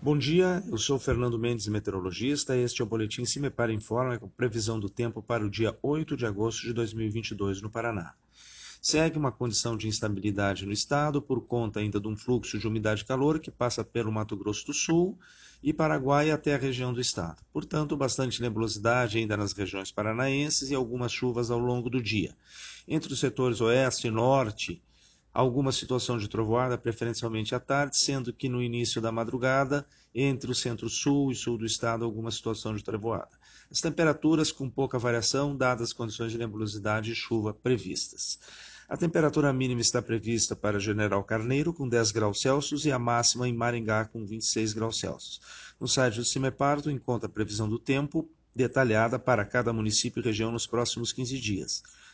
Bom dia, eu sou Fernando Mendes, meteorologista. Este é o Boletim Cimepar Informa com previsão do tempo para o dia 8 de agosto de 2022 no Paraná. Segue uma condição de instabilidade no estado por conta ainda de um fluxo de umidade e calor que passa pelo Mato Grosso do Sul e Paraguai até a região do estado. Portanto, bastante nebulosidade ainda nas regiões paranaenses e algumas chuvas ao longo do dia. Entre os setores oeste e norte, alguma situação de trovoada, preferencialmente à tarde, sendo que no início da madrugada, entre o centro-sul e sul do estado, alguma situação de trovoada. As temperaturas com pouca variação, dadas as condições de nebulosidade e chuva previstas. A temperatura mínima está prevista para General Carneiro, com 10 graus Celsius, e a máxima em Maringá, com 26 graus Celsius. No site do Cimeparto encontra a previsão do tempo detalhada para cada município e região nos próximos 15 dias